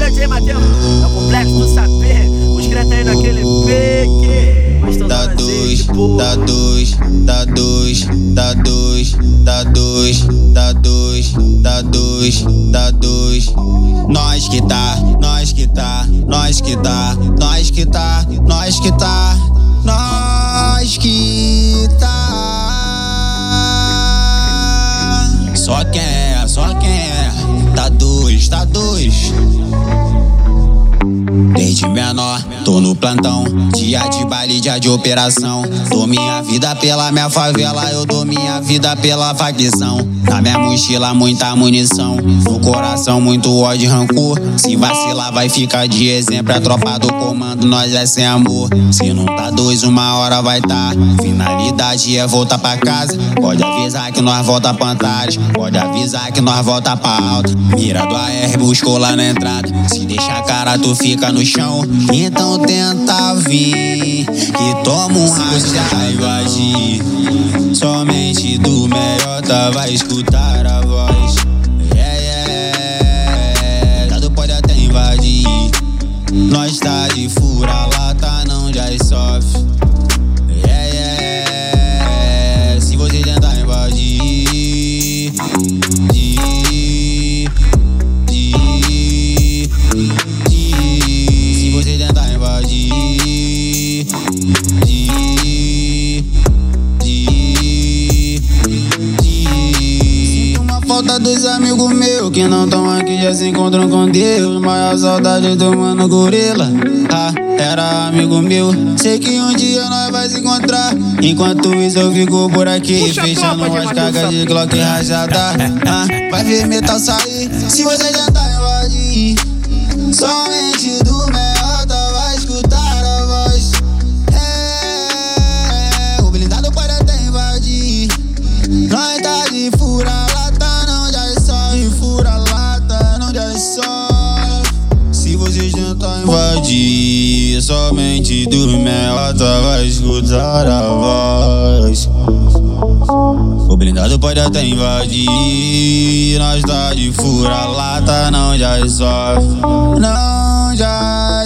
Olha J Matheus, é o complexo do sapê. Os creta aí naquele pique. Dá dois, dá dois, dá dois, dá dois, dá dois, dá dois, dá dois, dá dois. Nós que tá, nós que tá, nós que tá, nós que tá, nós que tá, nós que tá. Só quem é, só quem é. Tá dois, tá dois. Desde menor, tô no plantão. Dia de baile, dia de operação. Dou minha vida pela minha favela, eu dou minha vida pela facção. Na minha mochila, muita munição. No coração, muito ódio e rancor. Se vacilar, vai ficar de exemplo. A tropa do comando, nós é sem amor. Se não tá dois, uma hora vai tá. Finalidade é voltar pra casa. Pode avisar que nós volta pra Antares. Pode avisar que nós volta pra alta. Mira do AR, buscou lá na entrada. Se deixa a cara, tu fica no chão. Então tenta vir. Que toma um racha vai invadir. Somente do melhor vai escutar a voz. Yeah, yeah. Dado pode até invadir. Nós tá de fura, lata não já encontram com Deus. Maior saudade do mano gorila. Ah, era amigo meu. Sei que um dia nós vai se encontrar. Enquanto isso eu fico por aqui, Puxa fechando tropa de cargas de Glock rajada. Ah, vai ver metal sair. Se você tentar invadir, somente do O blindado pode até invadir. Nós tá de fura lata, não já só. Não já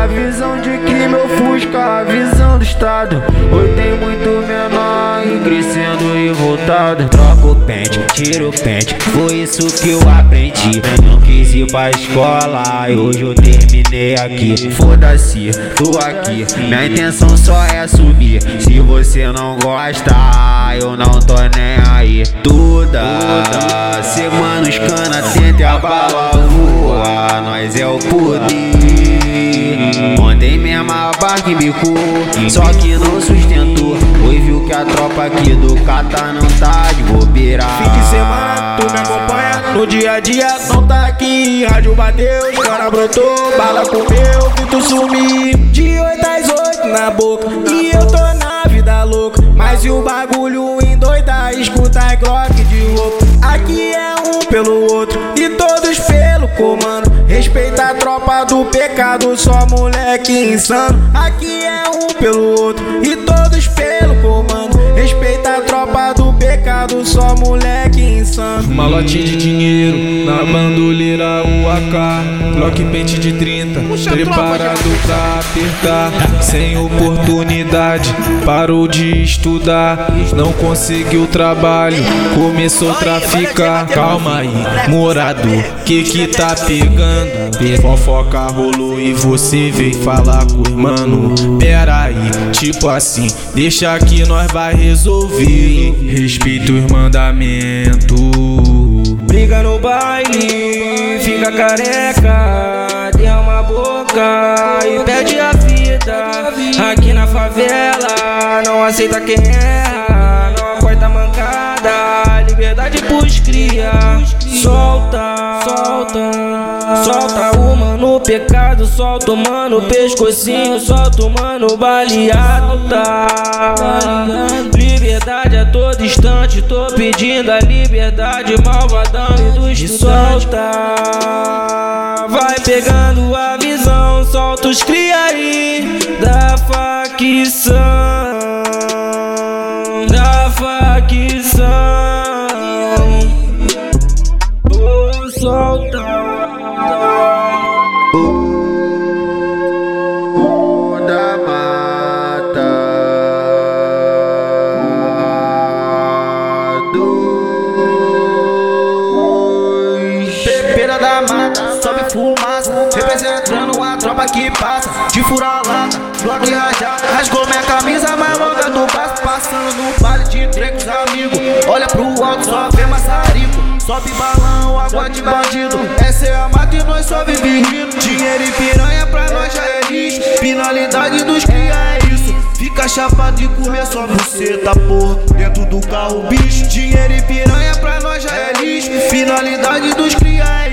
a visão de que meu Fusca, a visão do estado. Hoje tem muito menor e crescendo e voltado. Troca o pente, tira o pente, foi isso que eu aprendi. Não quis ir pra escola e hoje eu terminei aqui. Foda-se, tô aqui. Minha intenção só é subir. Se você não gosta, eu não tô nem aí. Toda semana os cana tenta a bala voa. Nós é o poder. Ontem mesmo a barca embicou, só que não sustentou. Hoje viu que a tropa aqui do Cata não tá de bobeira. Fim de semana, tu me acompanha no dia a dia, não tá aqui. Rádio bateu, cara brotou, bala comeu, vi tu sumir. De 8 às 8 na boca, e eu tô na vida louca. Mas e o bagulho endoida, escuta a Glock Do pecado, só moleque insano. Aqui é um pelo outro, e todos pelo comando. Respeita a tropa do pecado, só moleque insano. Malote de dinheiro, na bandoleira o AK Glock pente de 30, preparado pra apertar. Sem oportunidade, parou de estudar. Não conseguiu trabalho, começou a traficar. Calma aí, morador, que que tá pegando? Fofoca rolou e você veio falar com o mano. Pera aí, tipo assim, deixa que nós vai resolver. Respeita os mandamentos. Briga no baile, fica careca, tem uma boca e perde a vida. Aqui na favela, não aceita quem erra, não acorda mancada. Liberdade pros cria, solta, solta, solta o mano pecado, solta o mano pescocinho, solta o mano baleado, tá? Liberdade a todo instante, tô pedindo a liberdade, malvadão e do estudante. solta, vai pegando a visão, solta os cria aí da facção, mata, sobe fumaça. Representando a tropa que passa De furar lata, bloco rajado Rasgou minha camisa mais longa do braço Passando. No baile de os amigos Olha pro alto, só vê maçarico. Sobe balão, água de bandido. Essa é a mata e nós só vive Dinheiro e piranha pra nós já é lixo Finalidade dos cria é isso. Fica chapado e comer só buceta, porra. Dentro do carro, bicho Dinheiro e piranha pra nós já é lixo Finalidade dos cria é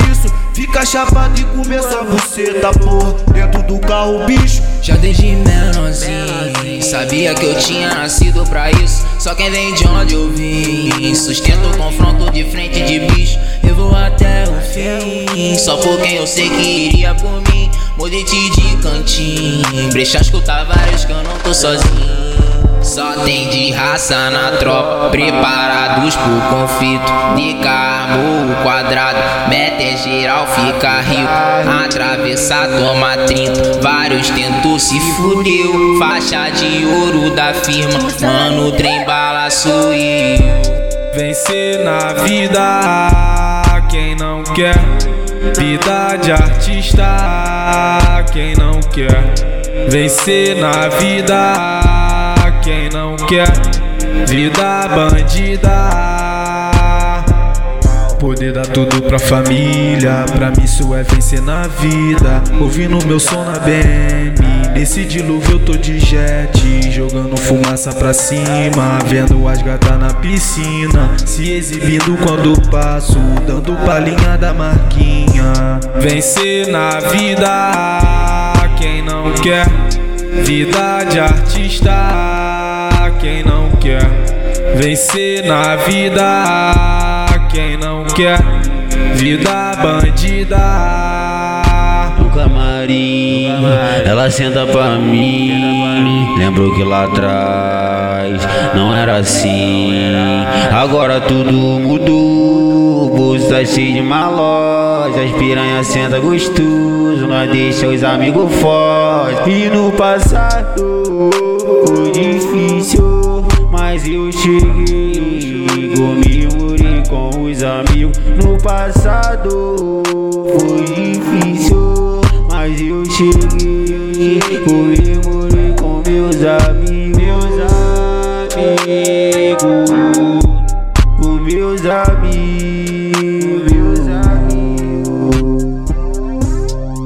Fica chapado e comer só buceta, porra. Dentro do carro, bicho. Já desde menorzinho. Sabia que eu tinha nascido pra isso. Só quem vem de onde eu vim. Sustento o confronto de frente de bicho. Eu vou até o fim. Só por quem eu sei que iria por mim. Mudite de cantinho. Brecha escutar vários que eu não tô sozinho só tem de raça na tropa, preparados pro conflito. De carro quadrado, mete geral, fica rico. Atravessar, toma 30. Vários tentou, se fudeu. Faixa de ouro da firma, mano, trem bala. Vencer na vida, quem não quer. Vida de artista, quem não quer. Vencer na vida, quem não quer. Vida bandida. Poder dar tudo pra família, pra mim isso é vencer na vida. Ouvindo meu som na BM, nesse dilúvio eu tô de jet, jogando fumaça pra cima, vendo as gatas na piscina, se exibindo quando passo, dando palhinha da marquinha. Vencer na vida, quem não quer. Vida de artista, quem não quer. Vencer na vida, quem não quer. Vida bandida. no camarim, ela senta pra mim. Lembro que lá atrás não era assim. Agora tudo mudou. O bolso tá cheio de maloja. As piranhas senta gostoso. Nós deixa os amigos fortes. E no passado foi difícil, eu cheguei. Comemorei com os amigos. No passado foi difícil, mas eu cheguei. Comemorei com meus amigos, meus amigos, com meus amigos, meus amigos.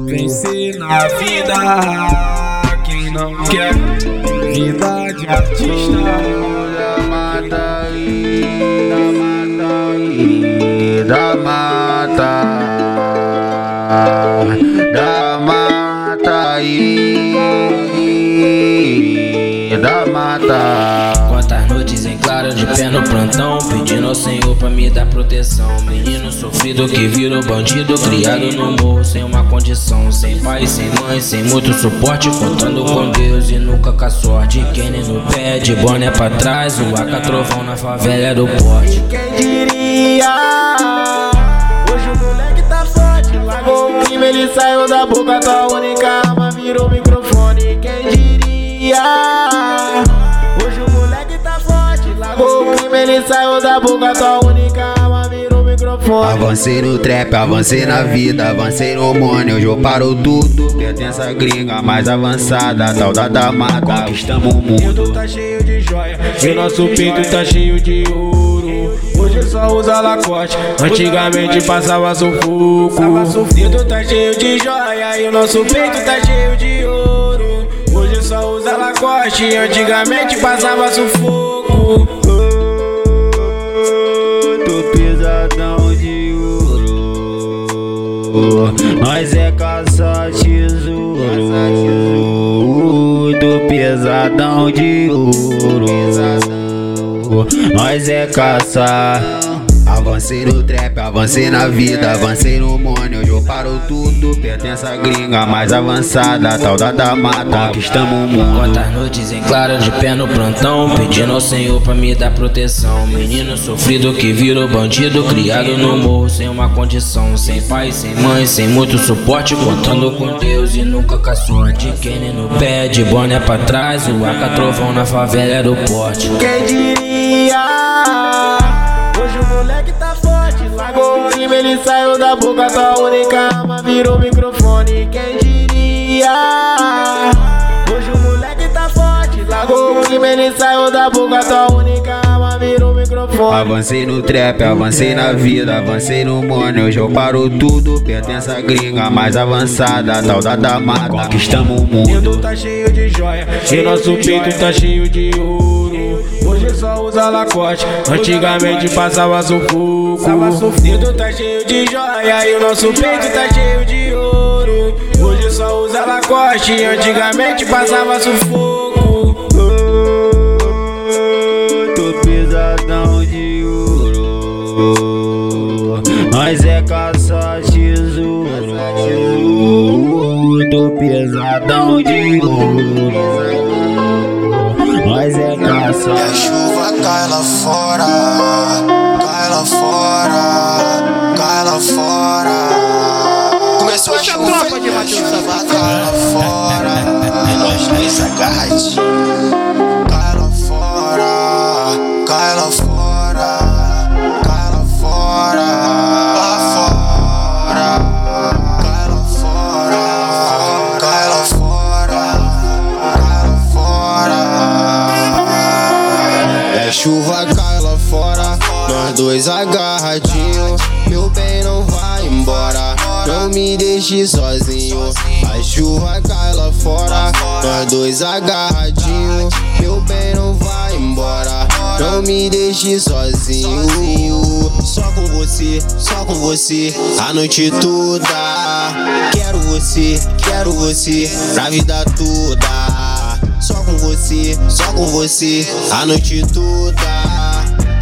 Vencer na vida, quem não quer. Vida de artista. Mata, da mata aí, da mata. Quantas noites em claro de pé no plantão Pedindo ao Senhor pra me dar proteção Menino sofrido que virou bandido Criado no morro sem uma condição Sem pai, sem mãe, sem muito suporte Contando com Deus e nunca com a sorte Kenny no pé, de boné pra trás O AK trovão na favela do porte Quem diria? O crime, ele saiu da boca, tua única arma virou microfone. Quem diria? Hoje o moleque tá forte, largou o crime, ele saiu da boca, tua única arma virou microfone. Avancei no trap, avancei na vida, avancei no money, hoje eu paro tudo. Pertence gringa mais avançada, tal da da mata, conquistamos o mundo. tá cheio de joia, e nosso peito tá cheio de ouro. Hoje só usa lacote, antigamente passava sufoco. Dedo tá cheio de joia e o nosso peito tá cheio de ouro. Hoje só usa lacote, antigamente passava sufoco. Tô pesadão de ouro. Nós é caça tesouro. Tô pesadão de ouro. Nós é caça. Avancei no trap, avancei na vida, avancei no money, hoje eu paro tudo. Pertence a gringa mais avançada, tal da da mata, conquistamos o mundo. Quantas noites em claro de pé no plantão Pedindo ao Senhor pra me dar proteção Menino sofrido que virou bandido Criado no morro sem uma condição Sem pai, sem mãe, sem muito suporte Contando com Deus e nunca com a sorte Kenny no pé, de boné pra trás O AK trovão na favela era o porte Quem diria? Ele saiu da boca, tua única arma virou microfone. Quem diria? Hoje o moleque tá forte, largou o rima, ele saiu da boca, tua única arma virou microfone. Avancei no trap, avancei na vida, avancei no money, hoje eu paro tudo. Pertence a gringa mais avançada, tal da mata, conquistamos o mundo. Dedo tá cheio de joia, e nosso peito tá cheio de ouro. Só usa lacote, antigamente passava sufoco. Dedo tá cheio de joia e o nosso peito tá cheio de ouro. Hoje só usa lacote, antigamente passava sufoco. Tô pesadão de ouro. Nós é caça tesouro. Tô pesadão de ouro. Nós é caça. E a chuva cai lá fora, cai lá fora, cai lá fora. Começou a chuva, e a chuva cai lá fora. Nós dois agarradinhos. Deixe sozinho. A chuva cai lá fora, nós dois agarradinhos. Meu bem não vai embora, não me deixe sozinho. Só com você, só com você, a noite toda. Quero você, quero você, pra vida toda. Só com você, só com você, a noite toda.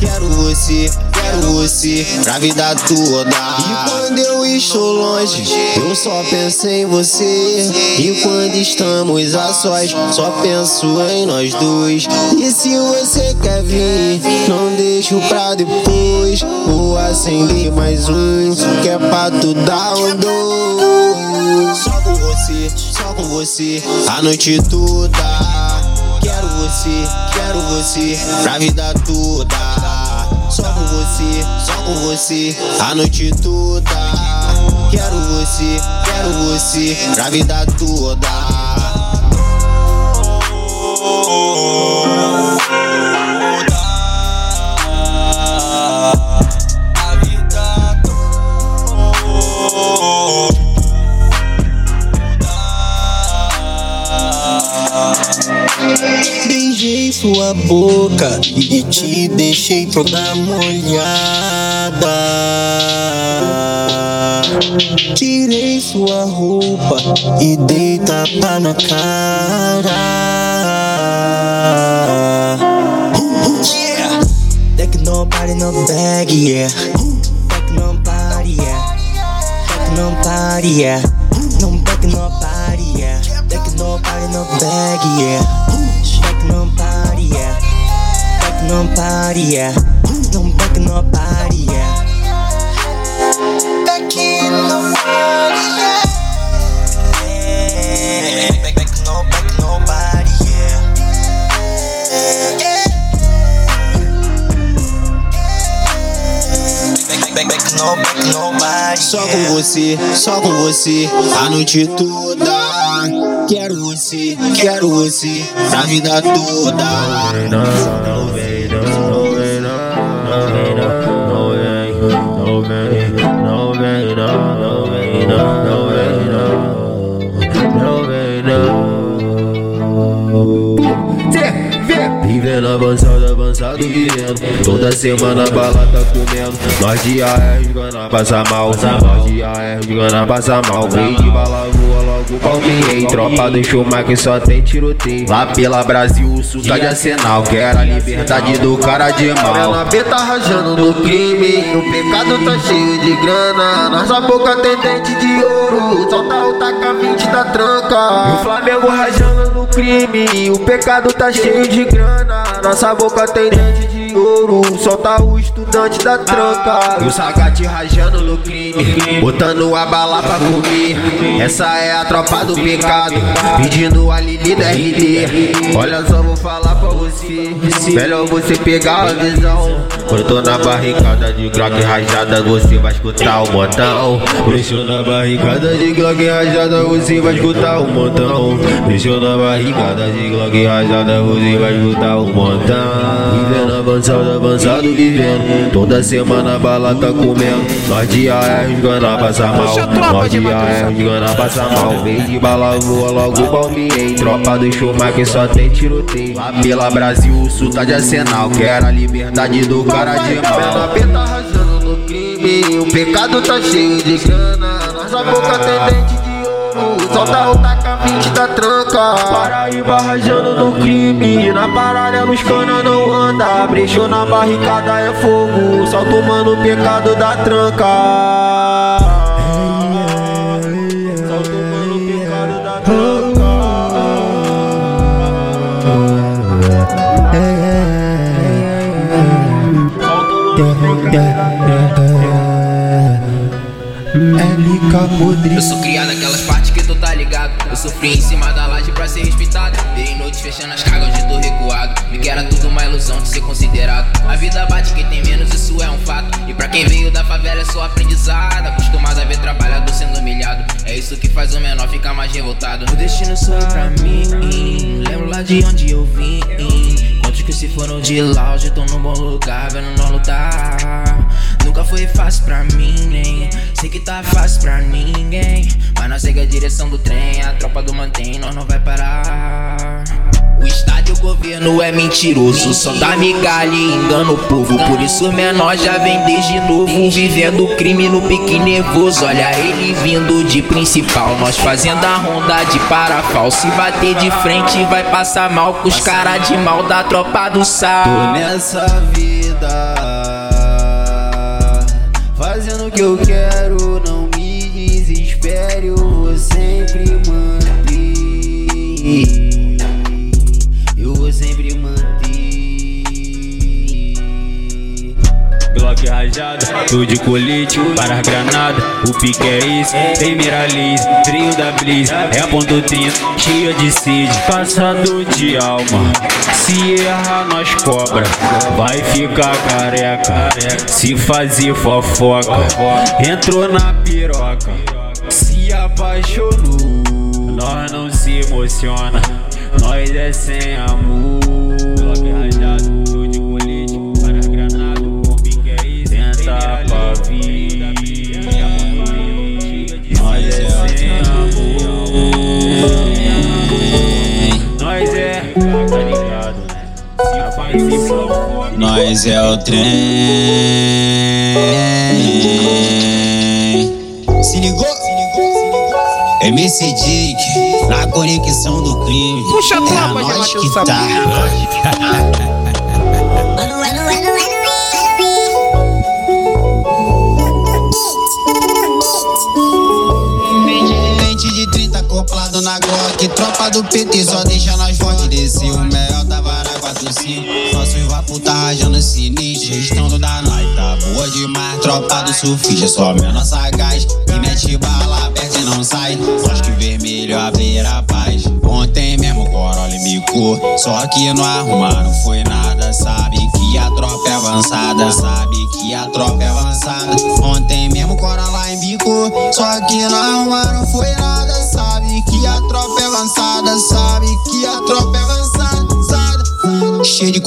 Quero você, quero você, pra vida toda. E quando eu estou longe, eu só penso em você. E quando estamos a sós, só penso em nós dois. E se você quer vir, não deixo pra depois. Vou acender mais um, que é pra tu dar um dois. Só com você, só com você, a noite toda. Quero você, quero você, pra vida toda. Você, só com você, a noite toda. Quero você, quero você, pra vida toda. A vida Beijei sua boca e te deixei toda molhada. Tirei sua roupa e dei tapa na cara. Yeah. Take nobody no bag, yeah. Take nobody, yeah. Take nobody, yeah. No back nobody, yeah. Take nobody no bag, yeah nobody, paria. Don't back no, back Back, no, back só com você, só com você, a noite toda. Quero você, quero você, a vida toda. Semana a bala tá comendo. Nós de AR jogando passa mal. Nós de AR jogando passa mal. Vem de bala voa logo palmei Tropa do Schumacher só tem tiroteio. Lá pela Brasil o sul tá de arsenal. Quero a liberdade do cara de mal. A B tá rajando no crime. O pecado tá cheio de grana. Nossa boca tem dente de ouro. Solta o taca 20 da tranca. O Flamengo rajando no crime. O pecado tá cheio de grana. Nossa boca tem dente de ouro Solta o estudante da tranca. E o sagate rajando no crime Botando a bala pra comer. Essa é a tropa do pecado Pedindo a Lili da RD Olha só, vou falar pra você. Melhor você pegar a visão. Quando eu tô na barricada de Glock rajada Você vai escutar o montão Deixou na barricada de Glock rajada Você vai escutar o montão Deixou na barricada de Glock rajada Você vai escutar o montão Vivendo avançado, avançado, vivendo. Toda semana a bala tá comendo. Nós de AR jogando passa mal. Nós de AR jogando passa mal. Vem de bala voa logo palmei Tropa do Schumacher só tem tiroteio Lá pela Brasil o sul tá de arsenal. Quero a liberdade do cara de mal B tá rajando no crime. O pecado tá cheio de grana. Nossa boca tem dente de ouro. Solta o taca 20 da tranca. Paraíba rajando no crime. Na paralela os cana não anda. Brechou na barricada é fogo. Só tomando o pecado da tranca Eu sou criado naquelas partes que tu tá ligado. Eu sofri em cima da laje pra ser respeitado. Virei noites fechando as cargas onde tô recuado. Vi que era tudo uma ilusão de ser considerado. A vida bate quem tem menos, isso é um fato. E pra quem veio da favela é só aprendizado. Acostumado a ver trabalhador sendo humilhado. É isso que faz o menor ficar mais revoltado. O destino sorriu pra mim. Lembro lá de onde eu vim. Se foram de hoje tão num bom lugar, vendo nós lutar. Nunca foi fácil pra mim, nem sei que tá fácil pra ninguém. Mas nós segue a direção do trem, a tropa do mantém, nós não vai parar. O estádio o governo é mentiroso, só dá migalha e engana o povo. Por isso menor já vem desde novo, vivendo crime no pique nervoso. Olha ele vindo de principal, nós fazendo a ronda de parafal. Se bater de frente vai passar mal com os cara de mal da tropa do sal. Tô nessa vida Fazendo o que eu quero, não me desespere, eu vou sempre manter. Glock rajado, tô de colete, para as granadas, o pique é esse, tem miralize, trio da Blizz, é a ponto 30, cheia de sede, passador de alma, se errar nós cobra, vai ficar careca, se fazer fofoca, entrou na piroca, se apaixonou, nós não se emociona, nós é sem amor. Nós é o trem. Se ligou? MC Dick, na conexão do crime. Puxa a é tropa, nós Matheus que tá. Mente de 30 acoplado na Glock Tropa do PT só deixa nós Tropa do surfista só menor sagaz E mete bala aberta e não sai. Nós que vermelho beira paz. Ontem mesmo Corolla bicou Só que não arrumar não foi nada. Sabe que a tropa é avançada. Sabe que a tropa é avançada. Ontem mesmo Corolla embicou bico. Só que não arrumaram foi nada.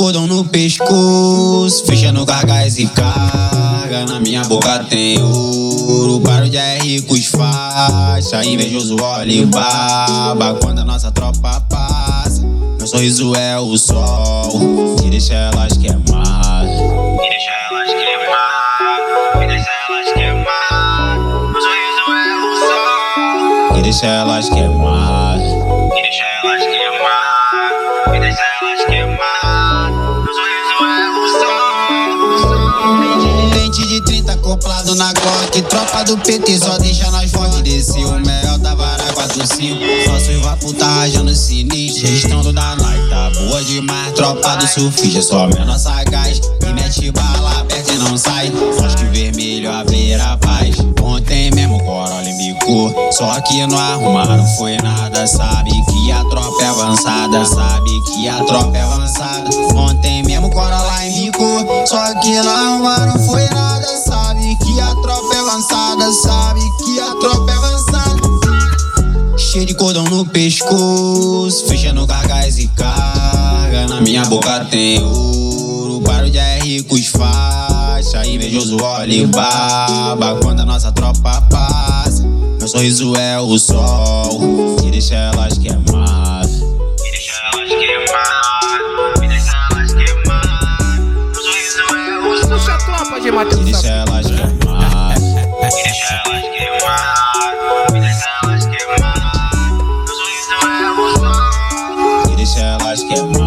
Cordão no pescoço, fechando cargas e carga. Na minha boca tem ouro, barulho de R com os faixa. Invejoso olha e baba quando a nossa tropa passa. Meu sorriso é o sol, que deixa elas queimar. Que deixa elas queimar, que deixa elas queimar. Meu sorriso é o sol, que deixa elas queimar. 20 de 30 acoplado na Glock. Tropa do PT só deixa nós forte. Desceu o melhor da vara 45. nosso vai tá rajando sinistro. Gestão do da Nike tá boa demais. Tropa do surfista só menos sagaz. E mete bala, perde e não sai. Bosque vermelho, haverá paz. Ontem mesmo o Corolla embicou. Só que não arrumaram, foi nada. Sabe que a tropa é avançada. Sabe que a tropa é avançada. Ontem mesmo o Corolla só que não arrumaram foi nada. Sabe que a tropa é avançada, sabe que a tropa é avançada. Cheio de cordão no pescoço, fechando cargas e carga. Na minha boca tem ouro, barulho de R com os faixa. Invejoso olha e baba quando a nossa tropa passa. Meu sorriso é o sol, que deixa elas queimar. Matheus Deixa elas queimar. Deixa elas queimar. É Deixa elas queimar. Deixa elas queimar.